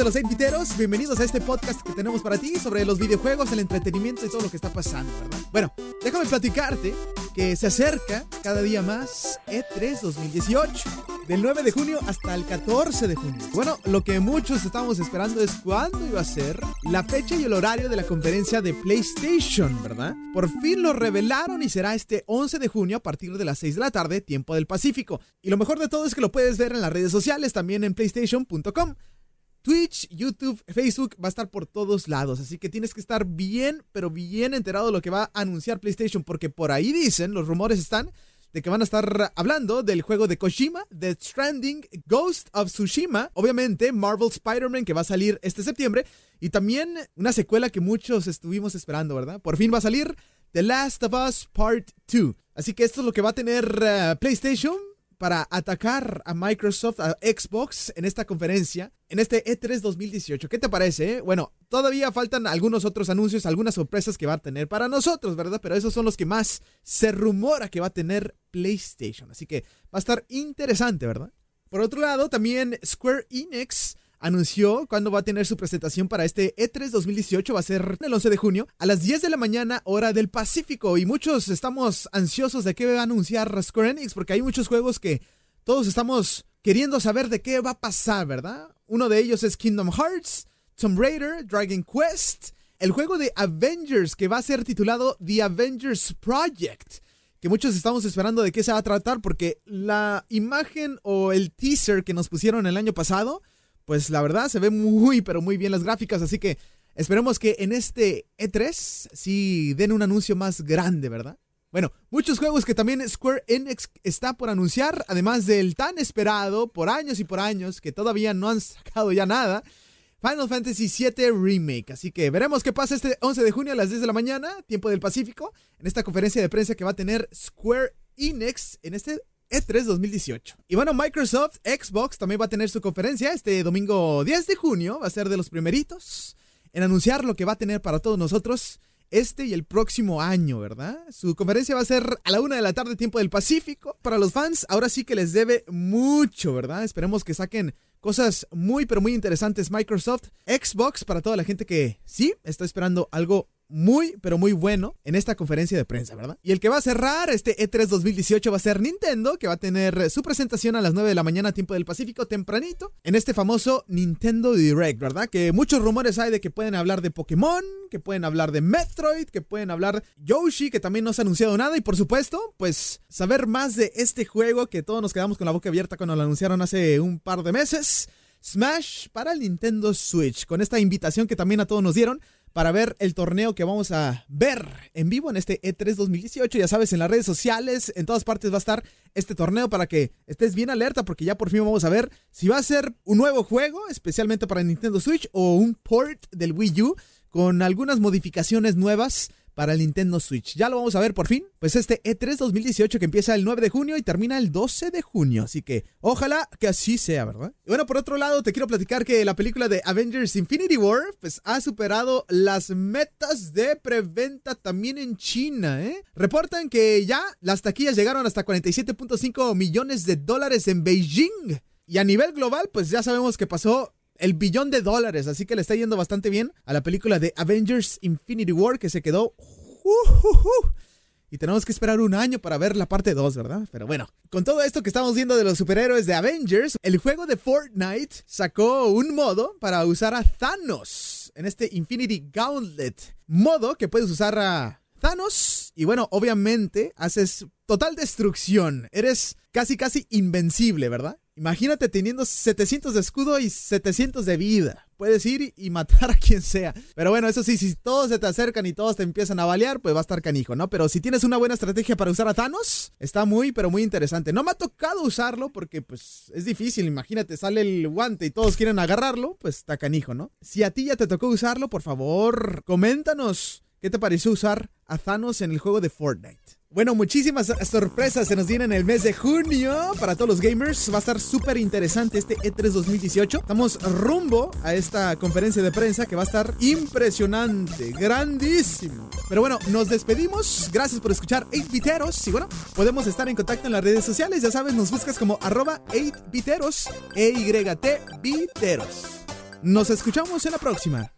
de los 8 bienvenidos a este podcast que tenemos para ti sobre los videojuegos, el entretenimiento y todo lo que está pasando, ¿verdad? Bueno, déjame platicarte que se acerca cada día más E3 2018, del 9 de junio hasta el 14 de junio. Bueno, lo que muchos estamos esperando es cuándo iba a ser la fecha y el horario de la conferencia de PlayStation, ¿verdad? Por fin lo revelaron y será este 11 de junio a partir de las 6 de la tarde, tiempo del Pacífico. Y lo mejor de todo es que lo puedes ver en las redes sociales, también en playstation.com. Twitch, YouTube, Facebook va a estar por todos lados, así que tienes que estar bien, pero bien enterado de lo que va a anunciar PlayStation, porque por ahí dicen, los rumores están de que van a estar hablando del juego de Kojima, The Stranding, Ghost of Tsushima, obviamente Marvel Spider-Man que va a salir este septiembre, y también una secuela que muchos estuvimos esperando, ¿verdad? Por fin va a salir The Last of Us Part 2. Así que esto es lo que va a tener eh, PlayStation para atacar a Microsoft, a Xbox en esta conferencia, en este E3 2018. ¿Qué te parece? Eh? Bueno, todavía faltan algunos otros anuncios, algunas sorpresas que va a tener para nosotros, ¿verdad? Pero esos son los que más se rumora que va a tener PlayStation. Así que va a estar interesante, ¿verdad? Por otro lado, también Square Enix anunció cuándo va a tener su presentación para este E3 2018. Va a ser el 11 de junio a las 10 de la mañana, hora del Pacífico. Y muchos estamos ansiosos de qué va a anunciar Square Enix, porque hay muchos juegos que todos estamos queriendo saber de qué va a pasar, ¿verdad? Uno de ellos es Kingdom Hearts, Tomb Raider, Dragon Quest, el juego de Avengers que va a ser titulado The Avengers Project que muchos estamos esperando de qué se va a tratar porque la imagen o el teaser que nos pusieron el año pasado pues la verdad se ve muy, pero muy bien las gráficas, así que esperemos que en este E3 sí den un anuncio más grande, ¿verdad? Bueno, muchos juegos que también Square Enix está por anunciar, además del tan esperado por años y por años, que todavía no han sacado ya nada, Final Fantasy VII Remake. Así que veremos qué pasa este 11 de junio a las 10 de la mañana, tiempo del Pacífico, en esta conferencia de prensa que va a tener Square Enix en este e3 2018. Y bueno, Microsoft Xbox también va a tener su conferencia este domingo 10 de junio. Va a ser de los primeritos en anunciar lo que va a tener para todos nosotros este y el próximo año, ¿verdad? Su conferencia va a ser a la una de la tarde, tiempo del Pacífico. Para los fans, ahora sí que les debe mucho, ¿verdad? Esperemos que saquen cosas muy, pero muy interesantes Microsoft. Xbox, para toda la gente que sí está esperando algo muy, pero muy bueno en esta conferencia de prensa, ¿verdad? Y el que va a cerrar este E3 2018 va a ser Nintendo, que va a tener su presentación a las 9 de la mañana, tiempo del Pacífico, tempranito, en este famoso Nintendo Direct, ¿verdad? Que muchos rumores hay de que pueden hablar de Pokémon, que pueden hablar de Metroid, que pueden hablar Yoshi, que también no se ha anunciado nada, y por supuesto, pues saber más de este juego que todos nos quedamos con la boca abierta cuando lo anunciaron hace un par de meses. Smash para el Nintendo Switch, con esta invitación que también a todos nos dieron para ver el torneo que vamos a ver en vivo en este E3 2018. Ya sabes, en las redes sociales, en todas partes va a estar este torneo para que estés bien alerta porque ya por fin vamos a ver si va a ser un nuevo juego, especialmente para Nintendo Switch, o un port del Wii U con algunas modificaciones nuevas para el Nintendo Switch. Ya lo vamos a ver por fin. Pues este E3 2018 que empieza el 9 de junio y termina el 12 de junio. Así que ojalá que así sea, ¿verdad? Y bueno, por otro lado, te quiero platicar que la película de Avengers Infinity War pues ha superado las metas de preventa también en China, ¿eh? Reportan que ya las taquillas llegaron hasta 47.5 millones de dólares en Beijing. Y a nivel global, pues ya sabemos que pasó el billón de dólares, así que le está yendo bastante bien a la película de Avengers Infinity War que se quedó... y tenemos que esperar un año para ver la parte 2, ¿verdad? Pero bueno, con todo esto que estamos viendo de los superhéroes de Avengers, el juego de Fortnite sacó un modo para usar a Thanos en este Infinity Gauntlet. Modo que puedes usar a Thanos y bueno, obviamente haces total destrucción. Eres casi casi invencible, ¿verdad? Imagínate teniendo 700 de escudo y 700 de vida. Puedes ir y matar a quien sea. Pero bueno, eso sí, si todos se te acercan y todos te empiezan a balear, pues va a estar canijo, ¿no? Pero si tienes una buena estrategia para usar a Thanos, está muy, pero muy interesante. No me ha tocado usarlo porque, pues, es difícil. Imagínate, sale el guante y todos quieren agarrarlo, pues está canijo, ¿no? Si a ti ya te tocó usarlo, por favor, coméntanos qué te pareció usar a Thanos en el juego de Fortnite. Bueno, muchísimas sorpresas se nos vienen en el mes de junio para todos los gamers. Va a estar súper interesante este E3 2018. Estamos rumbo a esta conferencia de prensa que va a estar impresionante, grandísimo. Pero bueno, nos despedimos. Gracias por escuchar 8biteros. Y bueno, podemos estar en contacto en las redes sociales. Ya sabes, nos buscas como arroba 8biteros, E-Y-T, biteros. Nos escuchamos en la próxima.